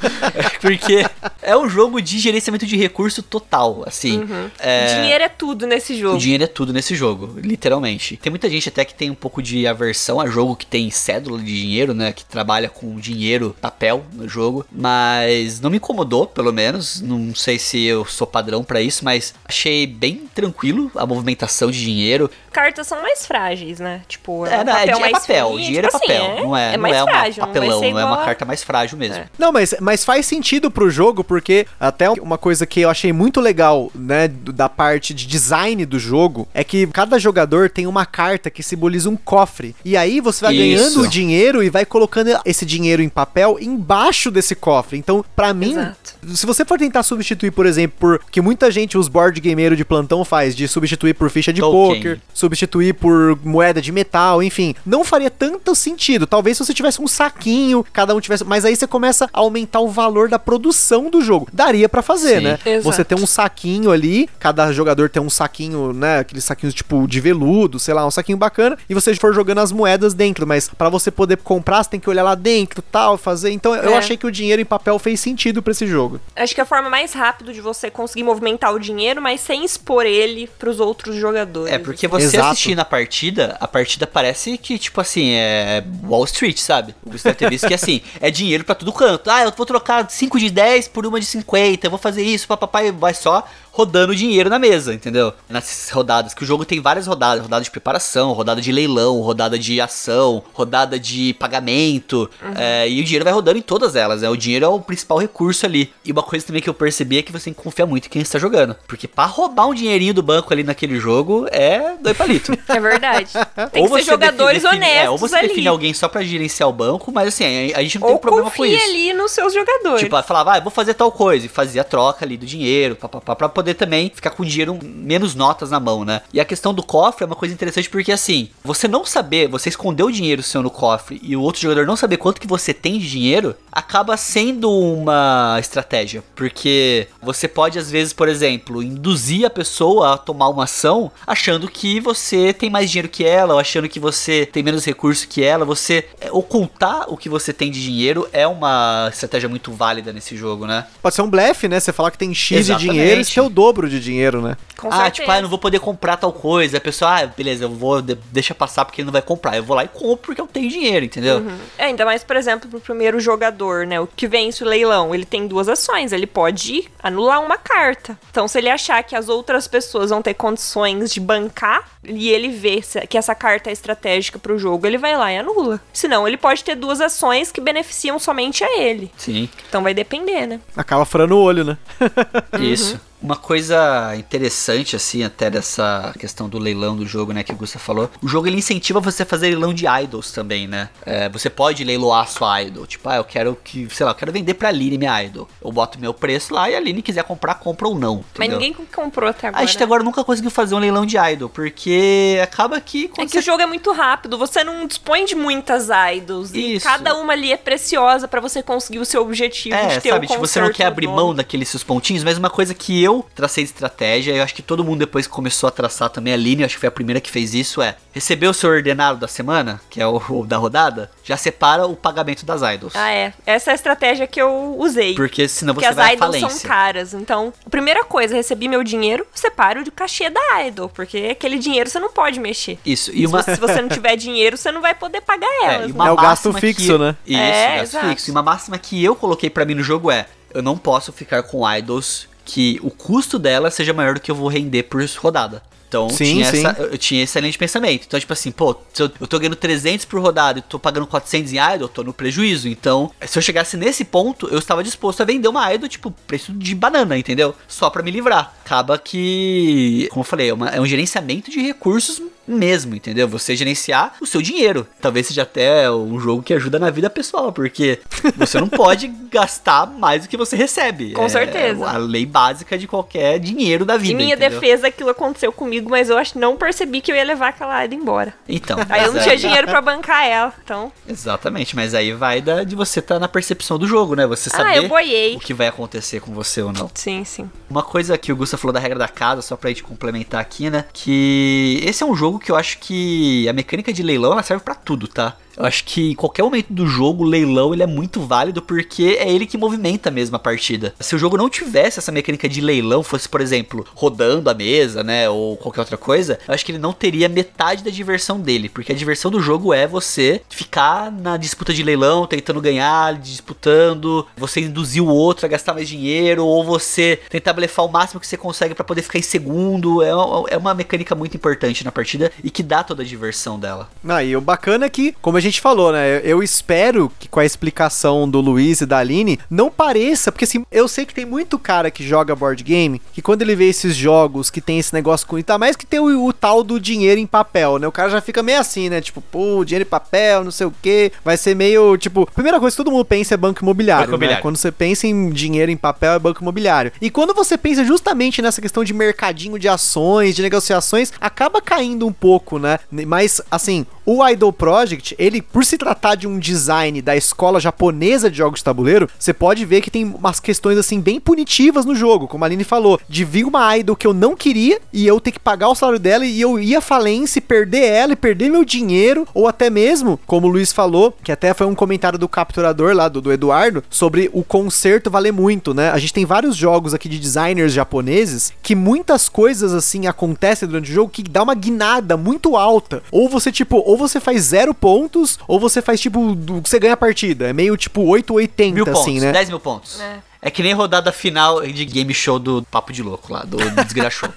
Speaker 3: porque é um jogo de gerenciamento de recurso total, assim. É,
Speaker 2: Dinheiro é tudo nesse
Speaker 3: o
Speaker 2: jogo.
Speaker 3: dinheiro é tudo nesse jogo, literalmente. Tem muita gente até que tem um pouco de aversão a jogo que tem cédula de dinheiro, né? Que trabalha com dinheiro, papel no jogo. Mas não me incomodou, pelo menos. Não sei se eu sou padrão pra isso, mas achei bem tranquilo a movimentação de dinheiro.
Speaker 2: Cartas são mais frágeis, né? Tipo,
Speaker 3: É,
Speaker 2: um
Speaker 3: não, é,
Speaker 2: papel
Speaker 3: é
Speaker 2: mais
Speaker 3: papel,
Speaker 2: fininho,
Speaker 3: dinheiro
Speaker 2: tipo
Speaker 3: é papel.
Speaker 2: assim,
Speaker 3: não é, não
Speaker 2: mais
Speaker 3: é
Speaker 2: frágil,
Speaker 3: papelão,
Speaker 2: não,
Speaker 3: não é uma
Speaker 2: a-
Speaker 3: carta mais frágil mesmo.
Speaker 2: É.
Speaker 1: Não, mas, mas faz sentido pro jogo, porque até uma coisa que eu achei muito legal, né, da parte de design do jogo, é que cada jogador tem uma carta que simboliza um cofre. E aí você vai
Speaker 3: Isso.
Speaker 1: ganhando o dinheiro e vai colocando esse dinheiro em papel embaixo desse cofre. Então, pra mim,
Speaker 2: Exato.
Speaker 1: se você for tentar substituir, por exemplo, por que muita gente, os board gameiro de plantão faz, de substituir por ficha de
Speaker 3: Token.
Speaker 1: poker, substituir por moeda de metal, enfim, não faria tanto sentido. Talvez se você tivesse um saquinho, cada um tivesse, mas aí você começa a aumentar o valor da produção do jogo. Daria pra fazer,
Speaker 3: Sim.
Speaker 1: né?
Speaker 2: Exato.
Speaker 1: Você tem um saquinho ali, cada jogador tem um saquinho, né, aqueles saquinhos tipo de veludo, sei lá, um saquinho bacana, e você for jogando as moedas dentro, mas pra você poder comprar, você tem que olhar lá dentro, tal, fazer. Então eu
Speaker 2: É.
Speaker 1: achei que o dinheiro em papel fez sentido pra esse jogo.
Speaker 2: Acho que a forma mais rápida de você conseguir movimentar o dinheiro, mas sem expor ele pros outros jogadores.
Speaker 3: É, porque você
Speaker 1: Exato.
Speaker 3: assistindo a partida, a partida parece que, tipo assim, é Wall Street, sabe? O visto que, assim, é dinheiro pra tudo canto. Ah, eu vou trocar 5 de 10 por uma de 50, eu vou fazer isso, papai vai só rodando dinheiro na mesa, entendeu? Nessas rodadas, que o jogo tem várias rodadas, rodada de preparação, rodada de leilão, rodada de ação, rodada de pagamento, é, e o dinheiro vai rodando em todas elas, né? O dinheiro é o principal recurso ali. E uma coisa também que eu percebi é que você tem que confiar muito em quem está jogando, porque pra roubar um dinheirinho do banco ali naquele jogo é dois palitos.
Speaker 2: É verdade. Tem que ser jogadores
Speaker 3: define-
Speaker 2: honestos
Speaker 3: É, ou você
Speaker 2: ali.
Speaker 3: define alguém só pra gerenciar o banco, mas assim, a, a gente não tem
Speaker 2: Ou
Speaker 3: problema com
Speaker 2: confia
Speaker 3: isso.
Speaker 2: ali nos seus jogadores.
Speaker 3: Tipo, falava, ah, vou fazer tal coisa, e fazia a troca ali do dinheiro, papapá, pra poder também ficar com dinheiro menos notas na mão, né? E a questão do cofre é uma coisa interessante porque, assim, você não saber, você esconder o dinheiro seu no cofre e o outro jogador não saber quanto que você tem de dinheiro, acaba sendo uma estratégia. Porque você pode, às vezes, por exemplo, induzir a pessoa a tomar uma ação achando que você tem mais dinheiro que ela, ou achando que você tem menos recurso que ela. Você é, ocultar o que você tem de dinheiro é uma estratégia muito válida nesse jogo, né?
Speaker 1: Pode ser um blefe, né? Você falar que tem X
Speaker 3: Exatamente.
Speaker 1: de dinheiro o dobro de dinheiro, né?
Speaker 2: Com
Speaker 3: ah,
Speaker 2: certeza.
Speaker 3: tipo, ah, eu não vou poder comprar tal coisa. A pessoa, ah, beleza, eu vou, de- deixa passar porque ele não vai comprar. Eu vou lá e compro porque eu tenho dinheiro, entendeu?
Speaker 2: É, ainda mais, por exemplo, pro primeiro jogador, né? O que vence o leilão, ele tem duas ações. Ele pode anular uma carta. Então, se ele achar que as outras pessoas vão ter condições de bancar e ele vê se- que essa carta é estratégica pro jogo, ele vai lá e anula. Senão, ele pode ter duas ações que beneficiam somente a ele.
Speaker 3: Sim.
Speaker 2: Então vai depender, né?
Speaker 1: Acaba furando o olho, né?
Speaker 3: Isso. Uma coisa interessante, assim, até dessa questão do leilão do jogo, né, que o Gusta falou. O jogo, ele incentiva você a fazer leilão de idols também, né? É, você pode leiloar sua idol. Tipo, ah, eu quero que, sei lá, eu quero vender pra Aline minha idol. Eu boto meu preço lá e a Aline quiser comprar, compra ou não.
Speaker 2: Mas
Speaker 3: entendeu?
Speaker 2: ninguém comprou até agora.
Speaker 3: A gente até agora nunca conseguiu fazer um leilão de idol, porque acaba que
Speaker 2: É que o jogo é muito rápido, você não dispõe de muitas idols. E
Speaker 3: Isso.
Speaker 2: cada uma ali é preciosa pra você conseguir o seu objetivo
Speaker 3: É,
Speaker 2: de ter
Speaker 3: sabe,
Speaker 2: o
Speaker 3: tipo, você não quer abrir mão daqueles seus pontinhos, mas uma coisa que eu tracei de estratégia, eu acho que todo mundo depois começou a traçar também, a Aline, eu acho que foi a primeira que fez isso, é receber o seu ordenado da semana, que é o, o da rodada, já separa o pagamento das idols.
Speaker 2: Ah, é. Essa é a estratégia que eu usei.
Speaker 3: Porque senão
Speaker 2: Porque
Speaker 3: você
Speaker 2: as
Speaker 3: vai à
Speaker 2: idols
Speaker 3: falência.
Speaker 2: são caras. Então, a primeira coisa, recebi meu dinheiro, separo de cachê da idol. Porque aquele dinheiro você não pode mexer.
Speaker 3: Isso, e uma...
Speaker 2: Se, você não tiver dinheiro, você não vai poder pagar
Speaker 3: É,
Speaker 2: elas. né?
Speaker 3: uma
Speaker 1: É o gasto fixo,
Speaker 3: que-
Speaker 1: né?
Speaker 3: Isso,
Speaker 2: É,
Speaker 3: gasto
Speaker 2: exato.
Speaker 3: fixo. E uma máxima que eu coloquei pra mim no jogo é: eu não posso ficar com idols que o custo dela seja maior do que eu vou render por rodada. Então
Speaker 1: Sim,
Speaker 3: tinha
Speaker 1: sim.
Speaker 3: essa, eu tinha esse de pensamento. Então, tipo assim, pô, se eu, eu tô ganhando 300 por rodada e tô pagando 400 em idol, eu tô no prejuízo. Então, se eu chegasse nesse ponto, eu estava disposto a vender uma idol, tipo, preço de banana, entendeu? Só pra me livrar. Acaba que, como eu falei, é, uma- é um gerenciamento de recursos mesmo, entendeu? Você gerenciar o seu dinheiro. Talvez seja até um jogo que ajuda na vida pessoal, porque você não pode gastar mais do que você recebe.
Speaker 2: Com
Speaker 3: É
Speaker 2: certeza.
Speaker 3: A lei básica de qualquer dinheiro da vida.
Speaker 2: Em minha
Speaker 3: entendeu?
Speaker 2: defesa, aquilo aconteceu comigo, mas eu acho que não percebi que eu ia levar aquela Aida embora.
Speaker 3: Então.
Speaker 2: Aí eu não tinha dinheiro pra bancar ela, então...
Speaker 3: Exatamente, mas aí vai da, de você estar na percepção do jogo, né? Você
Speaker 2: Ah,
Speaker 3: saber
Speaker 2: boiei.
Speaker 3: o que vai acontecer com você ou não.
Speaker 2: Sim, sim.
Speaker 3: Uma coisa que o Gusta falou da regra da casa, só pra gente complementar aqui, né? Que esse é um jogo que eu acho que a mecânica de leilão ela serve pra tudo, tá? Eu acho que em qualquer momento do jogo, o leilão ele é muito válido porque é ele que movimenta mesmo a partida. Se o jogo não tivesse essa mecânica de leilão, fosse, por exemplo, rodando a mesa, né, ou qualquer outra coisa, eu acho que ele não teria metade da diversão dele, porque a diversão do jogo é você ficar na disputa de leilão, tentando ganhar, disputando, você induzir o outro a gastar mais dinheiro, ou você tentar blefar o máximo que você consegue pra poder ficar em segundo. É é uma mecânica muito importante na partida e que dá toda a diversão dela.
Speaker 1: Ah, e o bacana é que, como a gente falou, né? Eu espero que com a explicação do Luiz e da Aline, não pareça, porque assim, eu sei que tem muito cara que joga board game, que quando ele vê esses jogos que tem esse negócio com. Tá mais que tem o, o tal do dinheiro em papel, né? O cara já fica meio assim, né? Tipo, pô, dinheiro em papel, não sei o quê. Vai ser meio, tipo, primeira coisa que todo mundo pensa é banco imobiliário.
Speaker 3: Banco
Speaker 1: né?
Speaker 3: imobiliário.
Speaker 1: Quando você pensa em dinheiro em papel, é banco imobiliário. E quando você pensa justamente nessa questão de mercadinho de ações, de negociações, acaba caindo um pouco, né? Mas, assim, o Idol Project, ele, por se tratar de um design da escola japonesa de jogos de tabuleiro, você pode ver que tem umas questões, assim, bem punitivas no jogo, como a Aline falou, de vir uma Idol que eu não queria e eu ter que pagar o salário dela e eu ia falência e perder ela e perder meu dinheiro, ou até mesmo, como o Luiz falou, que até foi um comentário do capturador lá, do, do Eduardo, sobre o conserto valer muito, né? A gente tem vários jogos aqui de designers japoneses que muitas coisas, assim, acontecem durante o jogo que dá uma guinada muito alta. Ou você, tipo, ou você faz zero pontos, ou você faz, tipo, do- você ganha a partida. É meio, tipo, 8 ou 80,
Speaker 3: Mil pontos,
Speaker 1: assim, né?
Speaker 3: 10 mil pontos.
Speaker 2: É.
Speaker 3: É que nem rodada final de game show do Papo de Louco lá, do Desgraçou.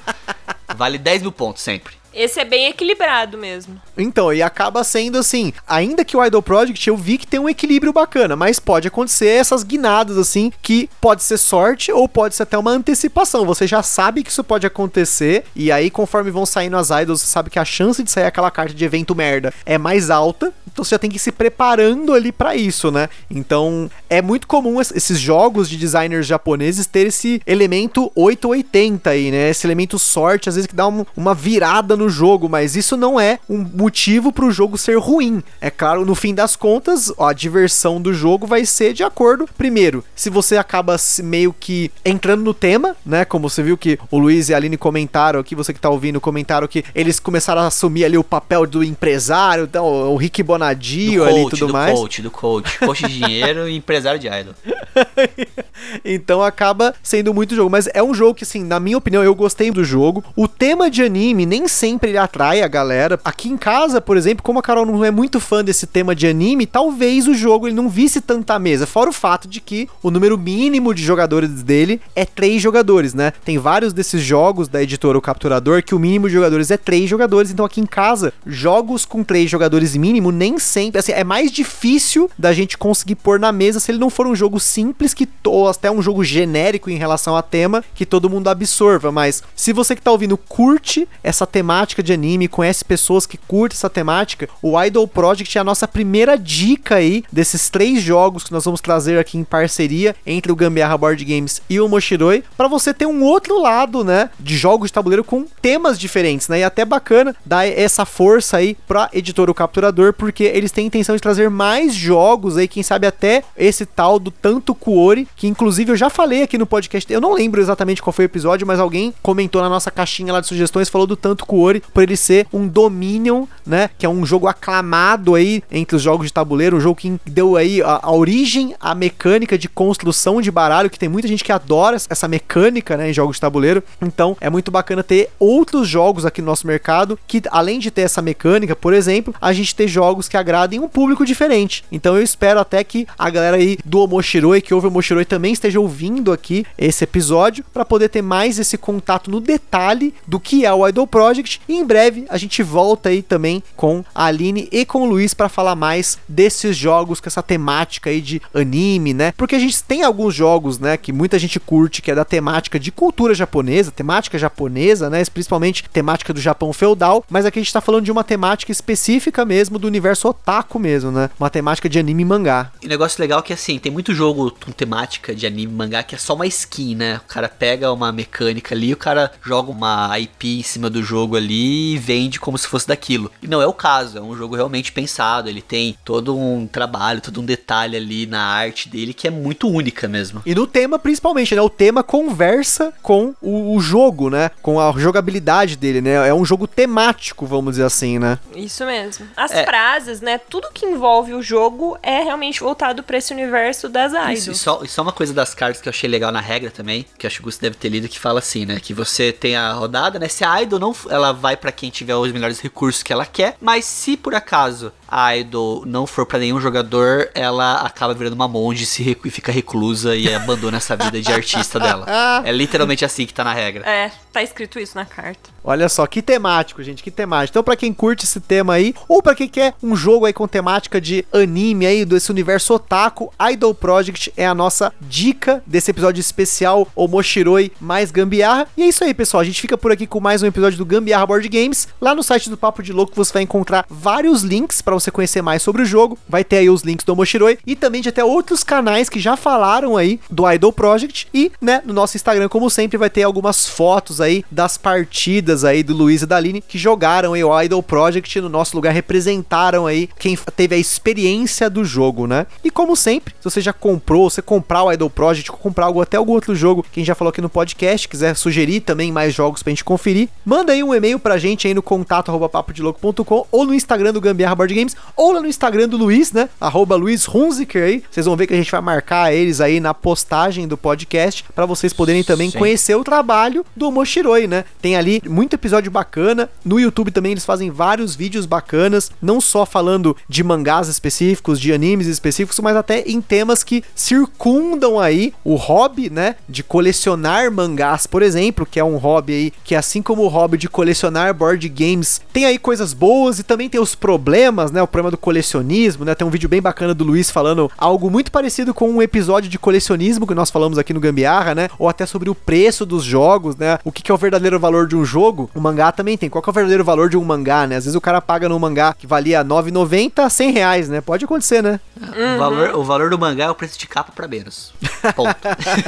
Speaker 3: vale 10 mil pontos sempre.
Speaker 2: Esse é bem equilibrado mesmo.
Speaker 1: Então, e acaba sendo assim, ainda que o Idol Project eu vi que tem um equilíbrio bacana, mas pode acontecer essas guinadas assim, que pode ser sorte ou pode ser até uma antecipação. Você já sabe que isso pode acontecer, e aí conforme vão saindo as idols, você sabe que a chance de sair aquela carta de evento merda é mais alta, então você já tem que ir se preparando ali pra isso, né? Então, é muito comum es- esses jogos de designers japoneses ter esse elemento 880 aí, né? Esse elemento sorte, às vezes que dá um- uma virada no jogo, mas isso não é um motivo pro jogo ser ruim. É claro, no fim das contas, a diversão do jogo vai ser de acordo, primeiro, se você acaba meio que entrando no tema, né? Como você viu que o Luiz e a Aline comentaram aqui, você que tá ouvindo, comentaram que eles começaram a assumir ali o papel do empresário, então, o Rick Bonadio
Speaker 3: Do
Speaker 1: ali e tudo
Speaker 3: do
Speaker 1: mais.
Speaker 3: coach, do coach. Coach de dinheiro e empresário de idol.
Speaker 1: então acaba sendo muito jogo. Mas é um jogo que, assim, na minha opinião, eu gostei do jogo. O tema de anime nem sempre ele atrai a galera. Aqui em casa, por exemplo, como a Carol não é muito fã desse tema de anime, talvez o jogo ele não visse tanta mesa. Fora o fato de que o número mínimo de jogadores dele é três jogadores, né? Tem vários desses jogos da editora O Capturador que o mínimo de jogadores é três jogadores. Então aqui em casa, jogos com três jogadores mínimo nem sempre. Assim, é mais difícil da gente conseguir pôr na mesa se ele não for um jogo simples que ou até um jogo genérico em relação a tema que todo mundo absorva, mas se você que tá ouvindo curte essa temática de anime, conhece pessoas que curtem essa temática, o Idol Project é a nossa primeira dica aí desses três jogos que nós vamos trazer aqui em parceria entre o Gambiarra Board Games e o Moshiroi, para você ter um outro lado, né, de jogos de tabuleiro com temas diferentes, né? E até bacana dar essa força aí pra editora O Capturador, porque eles têm intenção de trazer mais jogos aí, quem sabe até esse tal do Tanto Kuori, que inclusive eu já falei aqui no podcast, eu não lembro exatamente qual foi o episódio, mas alguém comentou na nossa caixinha lá de sugestões, falou do Tanto Kuori, por ele ser um Dominion, né, que é um jogo aclamado aí entre os jogos de tabuleiro, um jogo que deu aí a, a origem à mecânica de construção de baralho, que tem muita gente que adora essa mecânica, né, em jogos de tabuleiro. Então, é muito bacana ter outros jogos aqui no nosso mercado que além de ter essa mecânica, por exemplo, a gente ter jogos que agradem um público diferente. Então, eu espero até que a galera aí do Omoshiroi que ouve o Moshiroi também esteja ouvindo aqui esse episódio para poder ter mais esse contato no detalhe do que é o Idol Project. E em breve a gente volta aí também com a Aline e com o Luiz para falar mais desses jogos com essa temática aí de anime, né? Porque a gente tem alguns jogos, né, que muita gente curte, que é da temática de cultura japonesa, temática japonesa, né, principalmente temática do Japão feudal, mas aqui a gente tá falando de uma temática específica mesmo do universo otaku mesmo, né? Uma temática de anime e mangá.
Speaker 3: E negócio legal é que assim, tem muito jogo com temática de anime mangá que é só uma skin, né? O cara pega uma mecânica ali, o cara joga uma IP em cima do jogo ali e vende como se fosse daquilo. E não é o caso, é um jogo realmente pensado, ele tem todo um trabalho, todo um detalhe ali na arte dele que é muito única mesmo.
Speaker 1: E no tema principalmente, né? O tema conversa com o, o jogo, né? Com a jogabilidade dele, né? É um jogo temático, vamos dizer assim, né?
Speaker 2: Isso mesmo. As
Speaker 3: É.
Speaker 2: frases, né? Tudo que envolve o jogo é realmente voltado pra esse universo das idols.
Speaker 3: Isso, e só, e só uma coisa das cartas que eu achei legal na regra também, que acho que o Gusto deve ter lido, que fala assim, né? Que você tem a rodada, né? Se a idol não. Ela vai pra quem tiver os melhores recursos que ela quer, mas se por acaso idol não for pra nenhum jogador, ela acaba virando uma monge se recu- e fica reclusa e abandona essa vida de artista dela. É literalmente assim que tá na regra.
Speaker 2: É, tá escrito isso na carta.
Speaker 1: Olha só, que temático, gente, que temático. Então, pra quem curte esse tema aí, ou pra quem quer um jogo aí com temática de anime aí, desse universo otaku, Idol Project é a nossa dica desse episódio especial, o Moshiroi mais Gambiarra. E é isso aí, pessoal. A gente fica por aqui com mais um episódio do Gambiarra Board Games. Lá no site do Papo de Louco você vai encontrar vários links pra você conhecer mais sobre o jogo. Vai ter aí os links do Moshiroi e também de até outros canais que já falaram aí do Idol Project. E, né, no nosso Instagram, como sempre, vai ter algumas fotos aí das partidas aí do Luiz e da Aline que jogaram aí o Idol Project no nosso lugar, representaram aí quem teve a experiência do jogo, né? E como sempre, se você já comprou, você comprar o Idol Project comprar algo, até algum outro jogo que a gente já falou aqui no podcast, quiser sugerir também mais jogos pra gente conferir, manda aí um e-mail pra gente aí no contato arroba ou no Instagram do Gambiarra Board Games ou lá no Instagram do Luiz, né? Arroba Luiz Hunziker aí. Vocês vão ver que a gente vai marcar eles aí na postagem do podcast pra vocês poderem também
Speaker 3: Sim.
Speaker 1: conhecer o trabalho do Moshiroi, né? Tem ali muito episódio bacana. No YouTube também eles fazem vários vídeos bacanas, não só falando de mangás específicos, de animes específicos, mas até em temas que circundam aí o hobby, né? De colecionar mangás, por exemplo, que é um hobby aí que assim como o hobby de colecionar board games, tem aí coisas boas e também tem os problemas, né? O problema do colecionismo, né? Tem um vídeo bem bacana do Luiz falando algo muito parecido com um episódio de colecionismo que nós falamos aqui no Gambiarra, né? Ou até sobre o preço dos jogos, né? O que, que é o verdadeiro valor de um jogo. O mangá também tem. Qual que é o verdadeiro valor de um mangá, né? Às vezes o cara paga num mangá que valia R$ 9,90 a 100 reais, né? Pode acontecer, né?
Speaker 3: O, valor, o valor do mangá é o preço de capa pra menos. Ponto.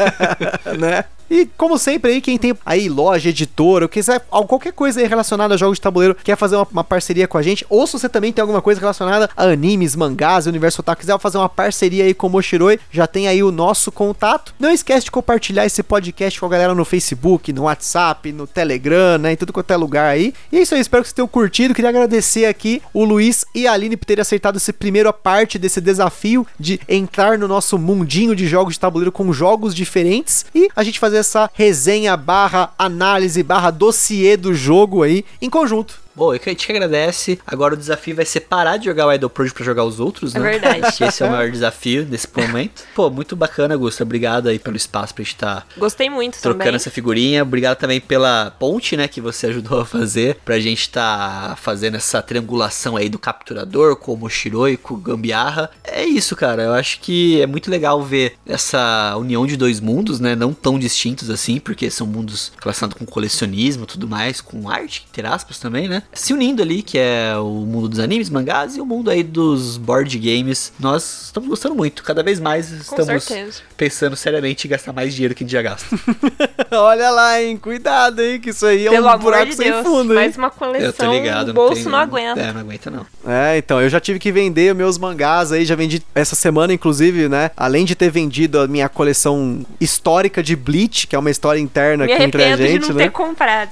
Speaker 1: né? E como sempre aí, quem tem aí loja, editora, ou quiser al- qualquer coisa aí relacionada a jogos de tabuleiro, quer fazer uma, uma parceria com a gente, ou se você também tem alguma coisa relacionada a animes, mangás, universo otaku, quiser fazer uma parceria aí com o Moshiroi, já tem aí o nosso contato. Não esquece de compartilhar esse podcast com a galera no Facebook, no WhatsApp, no Telegram, né, em tudo quanto é lugar aí. E é isso aí, espero que vocês tenham curtido. Queria agradecer aqui o Luiz e a Aline por terem aceitado essa primeira parte desse desafio de entrar no nosso mundinho de jogos de tabuleiro com jogos diferentes e a gente fazer essa resenha barra análise barra dossiê do jogo aí em conjunto.
Speaker 3: Bom, eu que- a gente agradece. Agora o desafio vai ser parar de jogar o Idol Project pra jogar os outros,
Speaker 2: É
Speaker 3: né?
Speaker 2: verdade.
Speaker 3: Acho que esse é o maior desafio nesse momento. Pô, muito bacana, Augusto. Obrigado aí pelo espaço pra gente estar
Speaker 2: Gostei muito
Speaker 3: trocando
Speaker 2: também.
Speaker 3: essa figurinha. Obrigado também pela ponte, né, que você ajudou a fazer pra gente estar fazendo essa triangulação aí do capturador com o Moshiroi, com o Gambiarra. É isso, cara. Eu acho que é muito legal ver essa união de dois mundos, né, não tão distintos assim, porque são mundos relacionados com colecionismo, e tudo mais, com arte, entre aspas também, né? Se unindo ali, que é o mundo dos animes, mangás e o mundo aí dos board games. Nós estamos gostando muito. Cada vez mais estamos pensando seriamente em gastar mais dinheiro que a gente já gasta.
Speaker 1: Olha lá, hein? Cuidado aí, que isso aí é
Speaker 2: Pelo
Speaker 1: um buraco
Speaker 2: de
Speaker 1: sem
Speaker 2: Deus,
Speaker 1: fundo, hein?
Speaker 2: mais uma coleção,
Speaker 3: Eu tô ligado.
Speaker 2: o bolso
Speaker 3: tem-
Speaker 2: não aguenta.
Speaker 3: É, não aguenta não.
Speaker 1: É, então, eu já tive que vender meus mangás aí, já vendi essa semana, inclusive, né? Além de ter vendido a minha coleção histórica de Bleach, que é uma história interna
Speaker 2: Me
Speaker 1: aqui entre a
Speaker 2: arrependo
Speaker 1: gente,
Speaker 2: de não
Speaker 1: né?
Speaker 2: ter comprado.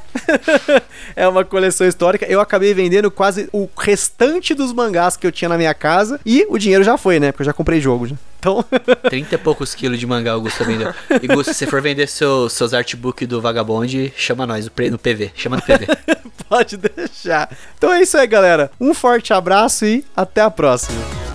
Speaker 1: é uma coleção histórica. Eu acabei vendendo quase o restante dos mangás que eu tinha na minha casa e o dinheiro já foi, né? Porque eu já comprei jogo já. Então,
Speaker 3: 30 e poucos quilos de mangá o Gusto vendeu. E Gusto, se você for vender seu, seus artbook do Vagabond, chama nós no PV. Chama no PV.
Speaker 1: pode deixar. Então é isso aí, galera. Um forte abraço e até a próxima.